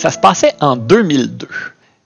Ça se passait en 2002.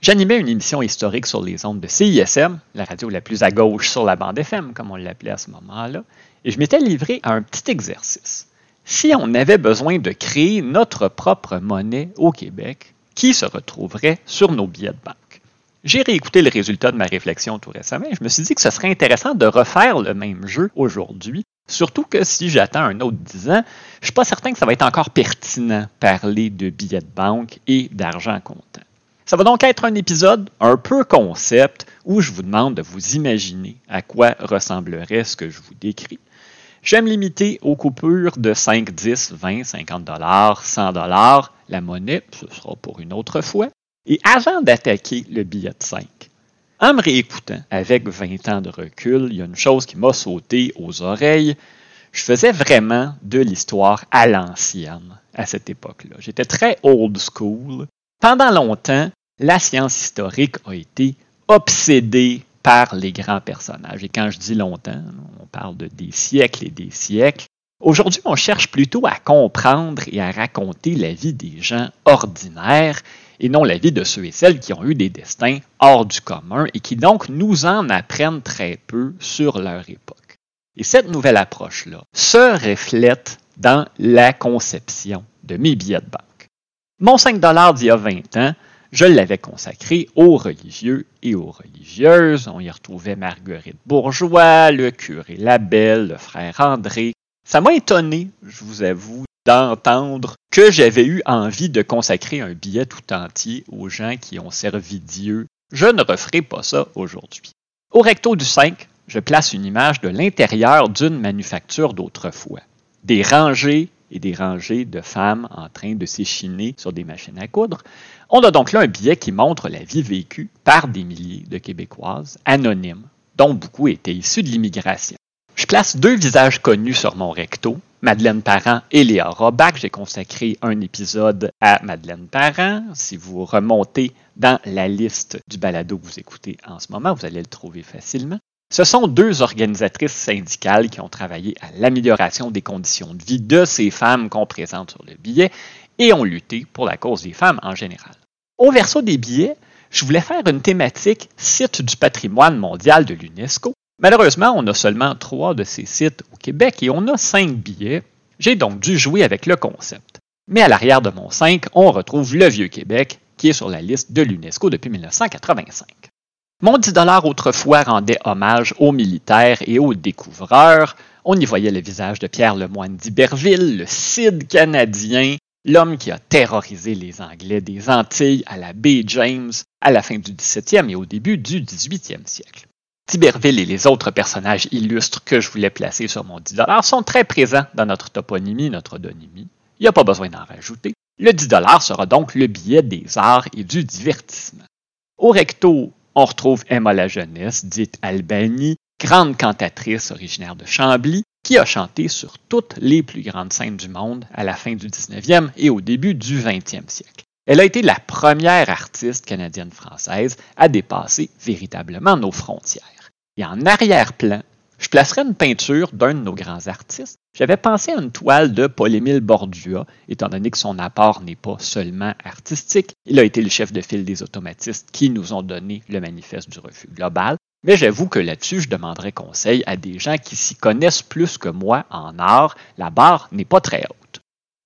J'animais une émission historique sur les ondes de CISM, la radio la plus à gauche sur la bande FM, comme on l'appelait à ce moment-là, et je m'étais livré à un petit exercice. Si on avait besoin de créer notre propre monnaie au Québec, qui se retrouverait sur nos billets de banque? J'ai réécouté le résultat de ma réflexion tout récemment et je me suis dit que ce serait intéressant de refaire le même jeu aujourd'hui Surtout que si j'attends un autre 10 ans, je ne suis pas certain que ça va être encore pertinent parler de billets de banque et d'argent comptant. Ça va donc être un épisode un peu concept où je vous demande de vous imaginer à quoi ressemblerait ce que je vous décris. J'aime limiter aux coupures de 5, 10, 20, 50 dollars, 100 dollars. La monnaie, ce sera pour une autre fois. Et avant d'attaquer le billet de 5, en me réécoutant avec 20 ans de recul, il y a une chose qui m'a sauté aux oreilles. Je faisais vraiment de l'histoire à l'ancienne à cette époque-là. J'étais très old school. Pendant longtemps, la science historique a été obsédée par les grands personnages. Et quand je dis longtemps, on parle de des siècles et des siècles. Aujourd'hui, on cherche plutôt à comprendre et à raconter la vie des gens ordinaires et non la vie de ceux et celles qui ont eu des destins hors du commun et qui donc nous en apprennent très peu sur leur époque. Et cette nouvelle approche-là se reflète dans la conception de mes billets de banque. Mon 5 d'il y a 20 ans, je l'avais consacré aux religieux et aux religieuses. On y retrouvait Marguerite Bourgeois, le curé Labelle, le frère André. Ça m'a étonné, je vous avoue, d'entendre que j'avais eu envie de consacrer un billet tout entier aux gens qui ont servi Dieu. Je ne referai pas ça aujourd'hui. Au recto du 5, je place une image de l'intérieur d'une manufacture d'autrefois. Des rangées et des rangées de femmes en train de s'échiner sur des machines à coudre. On a donc là un billet qui montre la vie vécue par des milliers de Québécoises anonymes, dont beaucoup étaient issus de l'immigration. Je place deux visages connus sur mon recto, Madeleine Parent et Léa Robac. J'ai consacré un épisode à Madeleine Parent. Si vous remontez dans la liste du balado que vous écoutez en ce moment, vous allez le trouver facilement. Ce sont deux organisatrices syndicales qui ont travaillé à l'amélioration des conditions de vie de ces femmes qu'on présente sur le billet et ont lutté pour la cause des femmes en général. Au verso des billets, je voulais faire une thématique site du patrimoine mondial de l'UNESCO Malheureusement, on a seulement trois de ces sites au Québec et on a cinq billets. J'ai donc dû jouer avec le concept. Mais à l'arrière de mon 5, on retrouve le Vieux-Québec, qui est sur la liste de l'UNESCO depuis 1985. Mon 10 autrefois rendait hommage aux militaires et aux découvreurs. On y voyait le visage de Pierre Lemoine d'Iberville, le Cid canadien, l'homme qui a terrorisé les Anglais des Antilles à la baie James à la fin du 17e et au début du 18e siècle. Tiberville et les autres personnages illustres que je voulais placer sur mon 10 sont très présents dans notre toponymie, notre odonymie. Il n'y a pas besoin d'en rajouter. Le 10 sera donc le billet des arts et du divertissement. Au recto, on retrouve Emma la jeunesse, dite Albanie, grande cantatrice originaire de Chambly, qui a chanté sur toutes les plus grandes scènes du monde à la fin du 19e et au début du 20e siècle. Elle a été la première artiste canadienne-française à dépasser véritablement nos frontières. Et en arrière-plan, je placerai une peinture d'un de nos grands artistes. J'avais pensé à une toile de Paul-Émile Bordua, étant donné que son apport n'est pas seulement artistique. Il a été le chef de file des automatistes qui nous ont donné le manifeste du refus global. Mais j'avoue que là-dessus, je demanderais conseil à des gens qui s'y connaissent plus que moi en art. La barre n'est pas très haute.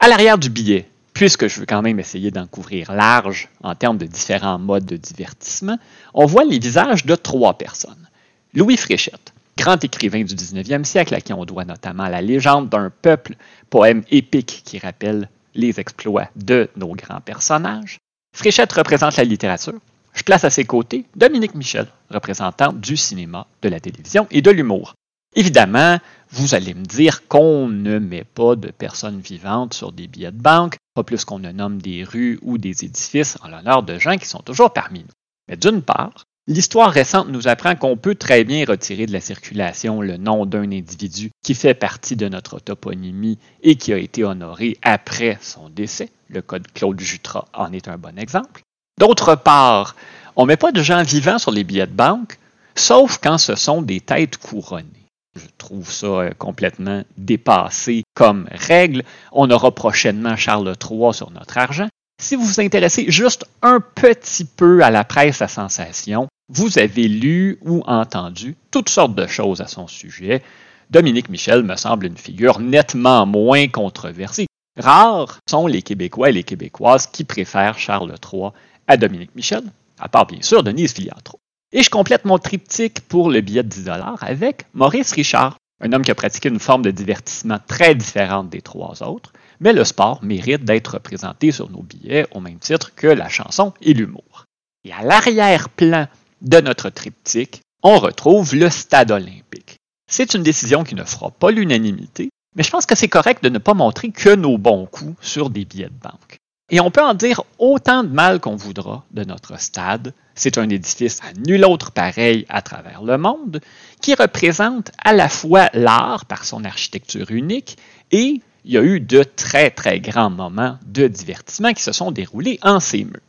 À l'arrière du billet, puisque je veux quand même essayer d'en couvrir large en termes de différents modes de divertissement, on voit les visages de trois personnes. Louis Fréchette, grand écrivain du 19e siècle à qui on doit notamment la légende d'un peuple, poème épique qui rappelle les exploits de nos grands personnages. Fréchette représente la littérature. Je place à ses côtés Dominique Michel, représentant du cinéma, de la télévision et de l'humour. Évidemment, vous allez me dire qu'on ne met pas de personnes vivantes sur des billets de banque, pas plus qu'on ne nomme des rues ou des édifices en l'honneur de gens qui sont toujours parmi nous. Mais d'une part, l'histoire récente nous apprend qu'on peut très bien retirer de la circulation le nom d'un individu qui fait partie de notre toponymie et qui a été honoré après son décès. Le code Claude Jutras en est un bon exemple. D'autre part, on ne met pas de gens vivants sur les billets de banque, sauf quand ce sont des têtes couronnées. Je trouve ça euh, complètement dépassé comme règle. On aura prochainement Charles III sur notre argent. Si vous vous intéressez juste un petit peu à la presse à sensation, vous avez lu ou entendu toutes sortes de choses à son sujet. Dominique Michel me semble une figure nettement moins controversée. Rares sont les Québécois et les Québécoises qui préfèrent Charles III à Dominique Michel, à part bien sûr Denise Filiatro. Et je complète mon triptyque pour le billet de 10 avec Maurice Richard, un homme qui a pratiqué une forme de divertissement très différente des trois autres, mais le sport mérite d'être représenté sur nos billets au même titre que la chanson et l'humour. Et à l'arrière-plan de notre triptyque, on retrouve le stade olympique. C'est une décision qui ne fera pas l'unanimité, mais je pense que c'est correct de ne pas montrer que nos bons coups sur des billets de banque. Et on peut en dire autant de mal qu'on voudra de notre stade. C'est un édifice à nul autre pareil à travers le monde, qui représente à la fois l'art par son architecture unique et il y a eu de très très grands moments de divertissement qui se sont déroulés en ces murs.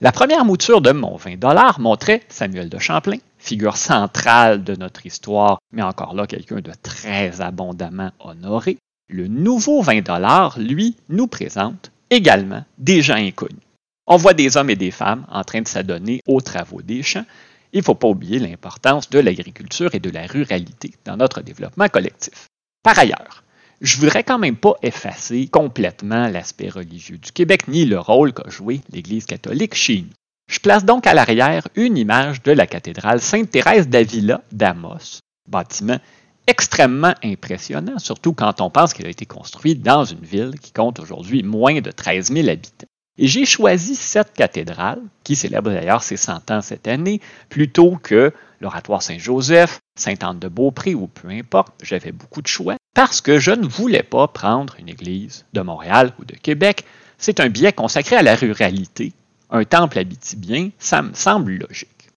La première mouture de mon 20 dollars montrait Samuel de Champlain, figure centrale de notre histoire, mais encore là quelqu'un de très abondamment honoré. Le nouveau 20 dollars, lui, nous présente également des gens inconnus. On voit des hommes et des femmes en train de s'adonner aux travaux des champs. Il ne faut pas oublier l'importance de l'agriculture et de la ruralité dans notre développement collectif. Par ailleurs, je voudrais quand même pas effacer complètement l'aspect religieux du Québec ni le rôle qu'a joué l'Église catholique chez nous. Je place donc à l'arrière une image de la cathédrale Sainte-Thérèse d'Avila d'Amos, bâtiment extrêmement impressionnant, surtout quand on pense qu'il a été construit dans une ville qui compte aujourd'hui moins de 13 000 habitants. Et j'ai choisi cette cathédrale, qui célèbre d'ailleurs ses 100 ans cette année, plutôt que l'oratoire Saint-Joseph, Sainte-Anne-de-Beaupré ou peu importe, j'avais beaucoup de choix, parce que je ne voulais pas prendre une église de Montréal ou de Québec. C'est un billet consacré à la ruralité. Un temple bien, ça me semble logique.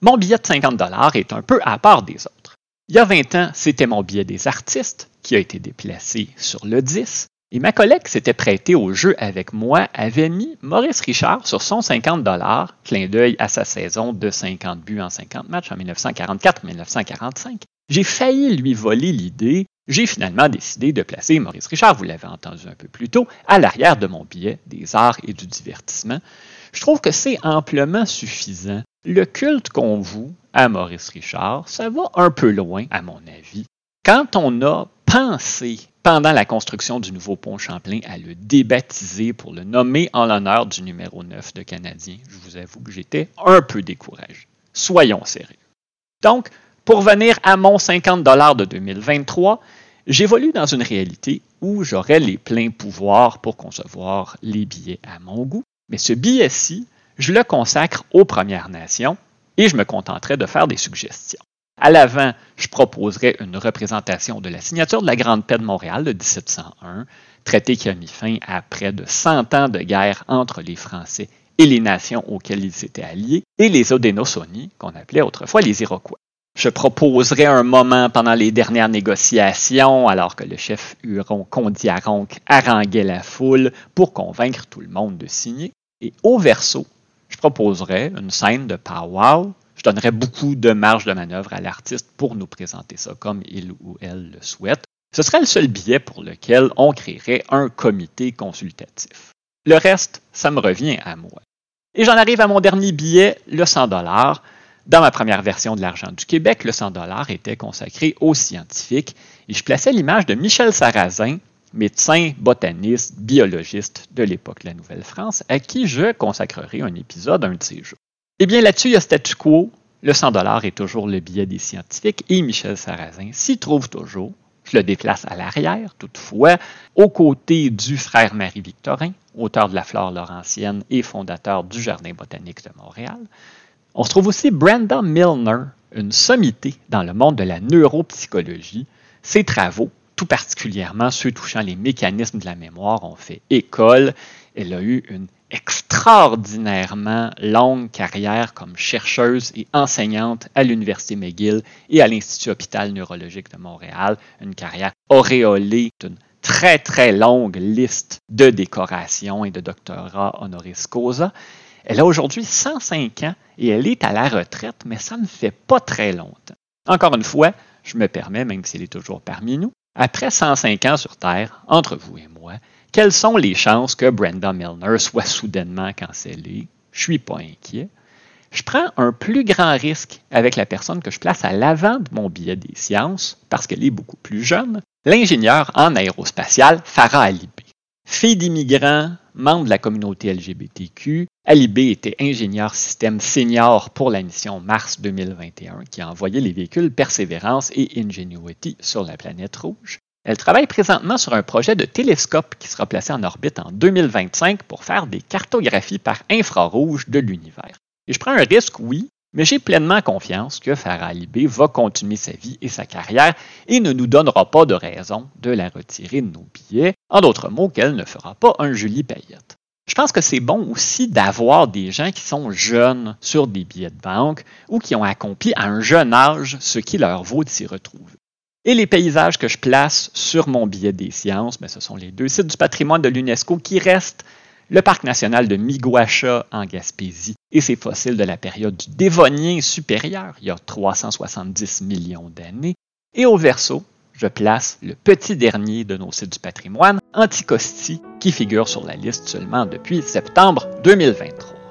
Mon billet de 50 est un peu à part des autres. Il y a 20 ans, c'était mon billet des artistes qui a été déplacé sur le 10. Et ma collègue s'était prêtée au jeu avec moi, avait mis Maurice Richard sur son 50 clin d'œil à sa saison de 50 buts en 50 matchs en 1944-1945. J'ai failli lui voler l'idée. J'ai finalement décidé de placer Maurice Richard, vous l'avez entendu un peu plus tôt, à l'arrière de mon billet des arts et du divertissement. Je trouve que c'est amplement suffisant. Le culte qu'on voue à Maurice Richard, ça va un peu loin, à mon avis. Quand on a pensé pendant la construction du nouveau pont Champlain à le débaptiser pour le nommer en l'honneur du numéro 9 de Canadien, je vous avoue que j'étais un peu découragé. Soyons sérieux. Donc, pour venir à mon 50 de 2023, j'évolue dans une réalité où j'aurai les pleins pouvoirs pour concevoir les billets à mon goût. Mais ce billet-ci, je le consacre aux Premières Nations et je me contenterai de faire des suggestions. À l'avant, je proposerai une représentation de la signature de la Grande Paix de Montréal de 1701, traité qui a mis fin à près de 100 ans de guerre entre les Français et les nations auxquelles ils s'étaient alliés, et les Haudenosaunee, qu'on appelait autrefois les Iroquois. Je proposerai un moment pendant les dernières négociations, alors que le chef Huron Condiaronc haranguait la foule pour convaincre tout le monde de signer. Et au verso, je proposerais une scène de powwow. Je donnerais beaucoup de marge de manœuvre à l'artiste pour nous présenter ça comme il ou elle le souhaite. Ce serait le seul billet pour lequel on créerait un comité consultatif. Le reste, ça me revient à moi. Et j'en arrive à mon dernier billet, le 100 dollars. Dans ma première version de l'argent du Québec, le 100 dollars était consacré aux scientifiques et je plaçais l'image de Michel Sarrazin, médecin, botaniste, biologiste de l'époque de la Nouvelle-France, à qui je consacrerai un épisode un de ces jours. Eh bien, là-dessus, il y a statu quo. Le 100 est toujours le billet des scientifiques et Michel Sarrazin s'y trouve toujours. Je le déplace à l'arrière, toutefois, aux côtés du frère Marie-Victorin, auteur de la flore laurentienne et fondateur du Jardin botanique de Montréal. On se trouve aussi Brenda Milner, une sommité dans le monde de la neuropsychologie. Ses travaux, tout particulièrement ceux touchant les mécanismes de la mémoire, ont fait école. Elle a eu une extraordinairement longue carrière comme chercheuse et enseignante à l'Université McGill et à l'Institut Hôpital Neurologique de Montréal, une carrière auréolée d'une très très longue liste de décorations et de doctorats honoris causa. Elle a aujourd'hui 105 ans et elle est à la retraite, mais ça ne fait pas très longtemps. Encore une fois, je me permets, même s'il est toujours parmi nous, après 105 ans sur Terre, entre vous et moi, quelles sont les chances que Brenda Milner soit soudainement cancellée? Je suis pas inquiet. Je prends un plus grand risque avec la personne que je place à l'avant de mon billet des sciences, parce qu'elle est beaucoup plus jeune, l'ingénieur en aérospatial Farah Alibé. Fille d'immigrants, membre de la communauté LGBTQ, Alibé était ingénieur système senior pour la mission Mars 2021 qui a envoyé les véhicules Perseverance et Ingenuity sur la planète rouge. Elle travaille présentement sur un projet de télescope qui sera placé en orbite en 2025 pour faire des cartographies par infrarouge de l'univers. Et je prends un risque, oui, mais j'ai pleinement confiance que Farah Alibé va continuer sa vie et sa carrière et ne nous donnera pas de raison de la retirer de nos billets, en d'autres mots qu'elle ne fera pas un Julie Payette. Je pense que c'est bon aussi d'avoir des gens qui sont jeunes sur des billets de banque ou qui ont accompli à un jeune âge ce qui leur vaut de s'y retrouver. Et les paysages que je place sur mon billet des sciences, ben, ce sont les deux sites du patrimoine de l'UNESCO qui restent le parc national de Miguacha en Gaspésie et ses fossiles de la période du Dévonien supérieur, il y a 370 millions d'années. Et au verso, je place le petit dernier de nos sites du patrimoine, Anticosti, qui figure sur la liste seulement depuis septembre 2023.